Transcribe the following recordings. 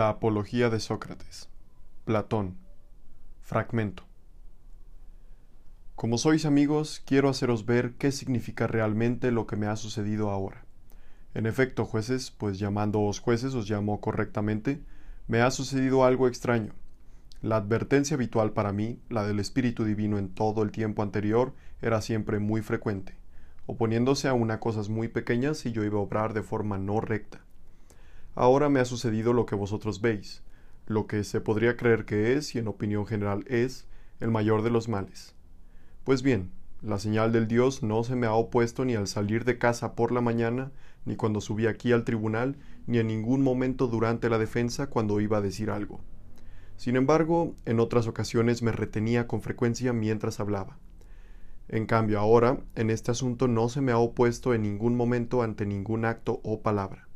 La Apología de Sócrates. Platón. Fragmento. Como sois amigos, quiero haceros ver qué significa realmente lo que me ha sucedido ahora. En efecto, jueces, pues llamándoos jueces os llamo correctamente, me ha sucedido algo extraño. La advertencia habitual para mí, la del Espíritu Divino en todo el tiempo anterior, era siempre muy frecuente, oponiéndose a una cosas muy pequeñas si yo iba a obrar de forma no recta Ahora me ha sucedido lo que vosotros veis, lo que se podría creer que es, y en opinión general es, el mayor de los males. Pues bien, la señal del Dios no se me ha opuesto ni al salir de casa por la mañana, ni cuando subí aquí al tribunal, ni en ningún momento durante la defensa cuando iba a decir algo. Sin embargo, en otras ocasiones me retenía con frecuencia mientras hablaba. En cambio, ahora, en este asunto no se me ha opuesto en ningún momento ante ningún acto o palabra.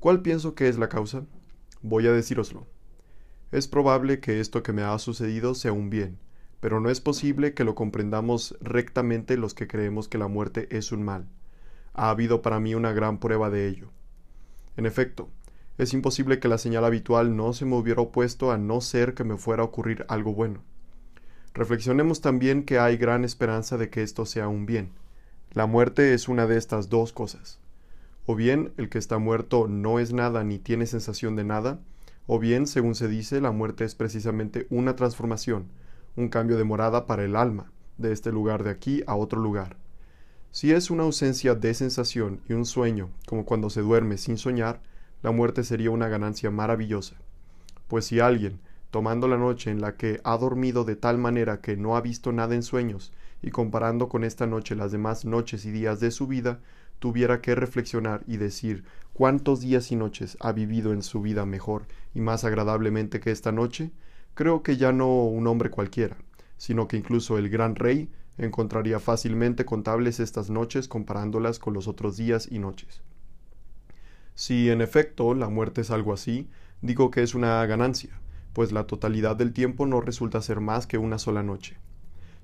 ¿Cuál pienso que es la causa? Voy a decíroslo. Es probable que esto que me ha sucedido sea un bien, pero no es posible que lo comprendamos rectamente los que creemos que la muerte es un mal. Ha habido para mí una gran prueba de ello. En efecto, es imposible que la señal habitual no se me hubiera opuesto a no ser que me fuera a ocurrir algo bueno. Reflexionemos también que hay gran esperanza de que esto sea un bien. La muerte es una de estas dos cosas. O bien el que está muerto no es nada ni tiene sensación de nada, o bien, según se dice, la muerte es precisamente una transformación, un cambio de morada para el alma, de este lugar de aquí a otro lugar. Si es una ausencia de sensación y un sueño, como cuando se duerme sin soñar, la muerte sería una ganancia maravillosa. Pues si alguien, tomando la noche en la que ha dormido de tal manera que no ha visto nada en sueños, y comparando con esta noche las demás noches y días de su vida, tuviera que reflexionar y decir cuántos días y noches ha vivido en su vida mejor y más agradablemente que esta noche, creo que ya no un hombre cualquiera, sino que incluso el gran rey encontraría fácilmente contables estas noches comparándolas con los otros días y noches. Si en efecto la muerte es algo así, digo que es una ganancia, pues la totalidad del tiempo no resulta ser más que una sola noche.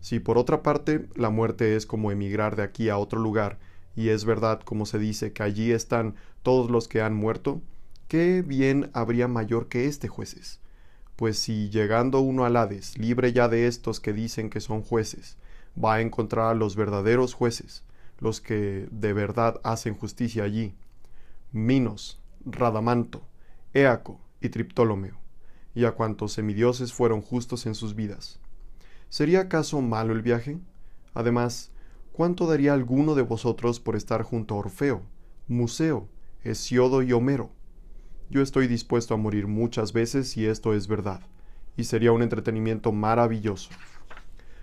Si por otra parte la muerte es como emigrar de aquí a otro lugar y es verdad, como se dice, que allí están todos los que han muerto, ¿qué bien habría mayor que este jueces? Pues si llegando uno al Hades, libre ya de estos que dicen que son jueces, va a encontrar a los verdaderos jueces, los que de verdad hacen justicia allí, Minos, Radamanto, Éaco y Triptólomeo, y a cuantos semidioses fueron justos en sus vidas. ¿Sería acaso malo el viaje? Además, ¿Cuánto daría alguno de vosotros por estar junto a Orfeo, Museo, Hesiodo y Homero? Yo estoy dispuesto a morir muchas veces si esto es verdad, y sería un entretenimiento maravilloso.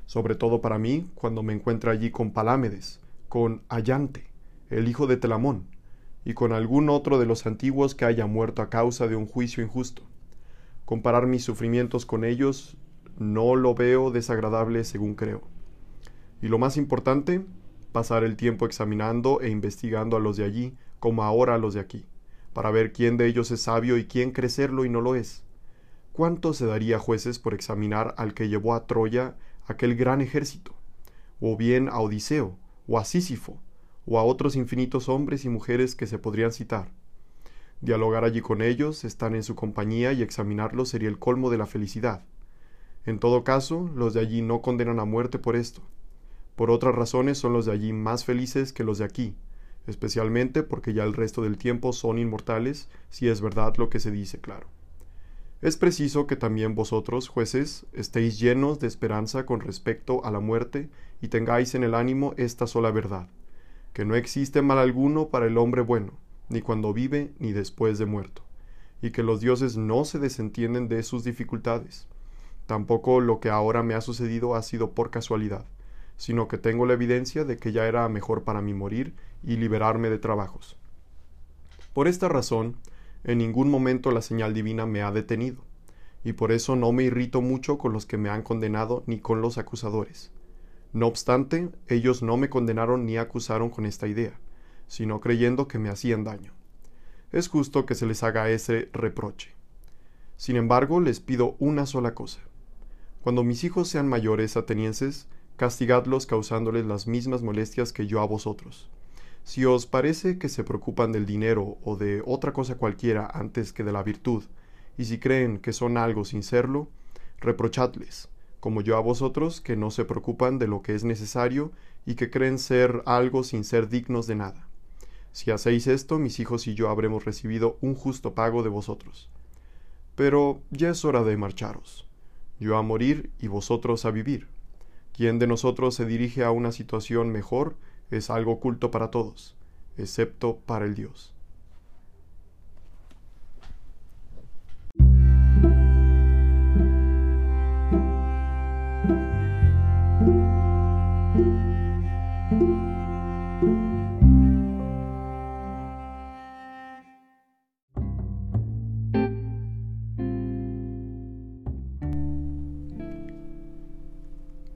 Sobre todo para mí, cuando me encuentre allí con Palámedes, con Ayante, el hijo de Telamón, y con algún otro de los antiguos que haya muerto a causa de un juicio injusto. Comparar mis sufrimientos con ellos no lo veo desagradable según creo. Y lo más importante, pasar el tiempo examinando e investigando a los de allí, como ahora a los de aquí, para ver quién de ellos es sabio y quién crecerlo y no lo es. ¿Cuánto se daría jueces por examinar al que llevó a Troya aquel gran ejército? O bien a Odiseo, o a Sísifo, o a otros infinitos hombres y mujeres que se podrían citar. Dialogar allí con ellos, estar en su compañía y examinarlos sería el colmo de la felicidad. En todo caso, los de allí no condenan a muerte por esto. Por otras razones son los de allí más felices que los de aquí, especialmente porque ya el resto del tiempo son inmortales, si es verdad lo que se dice claro. Es preciso que también vosotros, jueces, estéis llenos de esperanza con respecto a la muerte y tengáis en el ánimo esta sola verdad, que no existe mal alguno para el hombre bueno, ni cuando vive ni después de muerto, y que los dioses no se desentienden de sus dificultades. Tampoco lo que ahora me ha sucedido ha sido por casualidad, sino que tengo la evidencia de que ya era mejor para mí morir y liberarme de trabajos. Por esta razón, en ningún momento la señal divina me ha detenido, y por eso no me irrito mucho con los que me han condenado ni con los acusadores. No obstante, ellos no me condenaron ni acusaron con esta idea, sino creyendo que me hacían daño. Es justo que se les haga ese reproche. Sin embargo, les pido una sola cosa. Cuando mis hijos sean mayores atenienses, castigadlos causándoles las mismas molestias que yo a vosotros. Si os parece que se preocupan del dinero o de otra cosa cualquiera antes que de la virtud, y si creen que son algo sin serlo, reprochadles, como yo a vosotros, que no se preocupan de lo que es necesario y que creen ser algo sin ser dignos de nada. Si hacéis esto, mis hijos y yo habremos recibido un justo pago de vosotros. Pero ya es hora de marcharos, yo a morir y vosotros a vivir. Quien de nosotros se dirige a una situación mejor es algo oculto para todos, excepto para el Dios.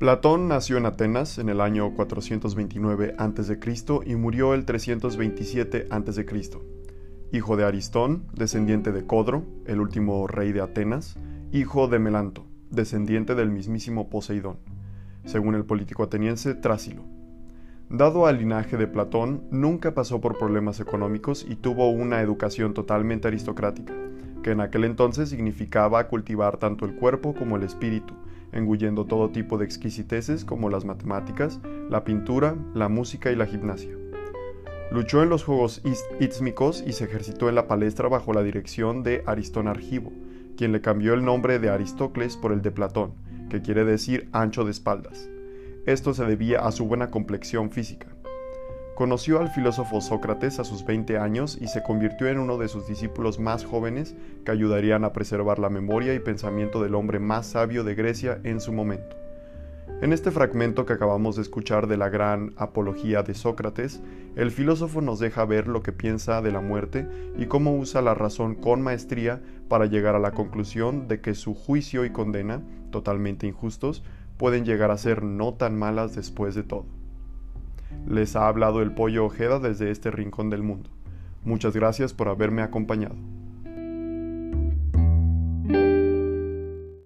Platón nació en Atenas en el año 429 a.C. y murió el 327 a.C. Hijo de Aristón, descendiente de Codro, el último rey de Atenas, hijo de Melanto, descendiente del mismísimo Poseidón, según el político ateniense Trásilo. Dado al linaje de Platón, nunca pasó por problemas económicos y tuvo una educación totalmente aristocrática, que en aquel entonces significaba cultivar tanto el cuerpo como el espíritu, engullendo todo tipo de exquisiteces como las matemáticas, la pintura, la música y la gimnasia. Luchó en los Juegos Istmicos y se ejercitó en la palestra bajo la dirección de Aristón Argivo, quien le cambió el nombre de Aristócles por el de Platón, que quiere decir ancho de espaldas. Esto se debía a su buena complexión física. Conoció al filósofo Sócrates a sus 20 años y se convirtió en uno de sus discípulos más jóvenes que ayudarían a preservar la memoria y pensamiento del hombre más sabio de Grecia en su momento. En este fragmento que acabamos de escuchar de la gran apología de Sócrates, el filósofo nos deja ver lo que piensa de la muerte y cómo usa la razón con maestría para llegar a la conclusión de que su juicio y condena, totalmente injustos, pueden llegar a ser no tan malas después de todo. Les ha hablado el pollo Ojeda desde este rincón del mundo. Muchas gracias por haberme acompañado.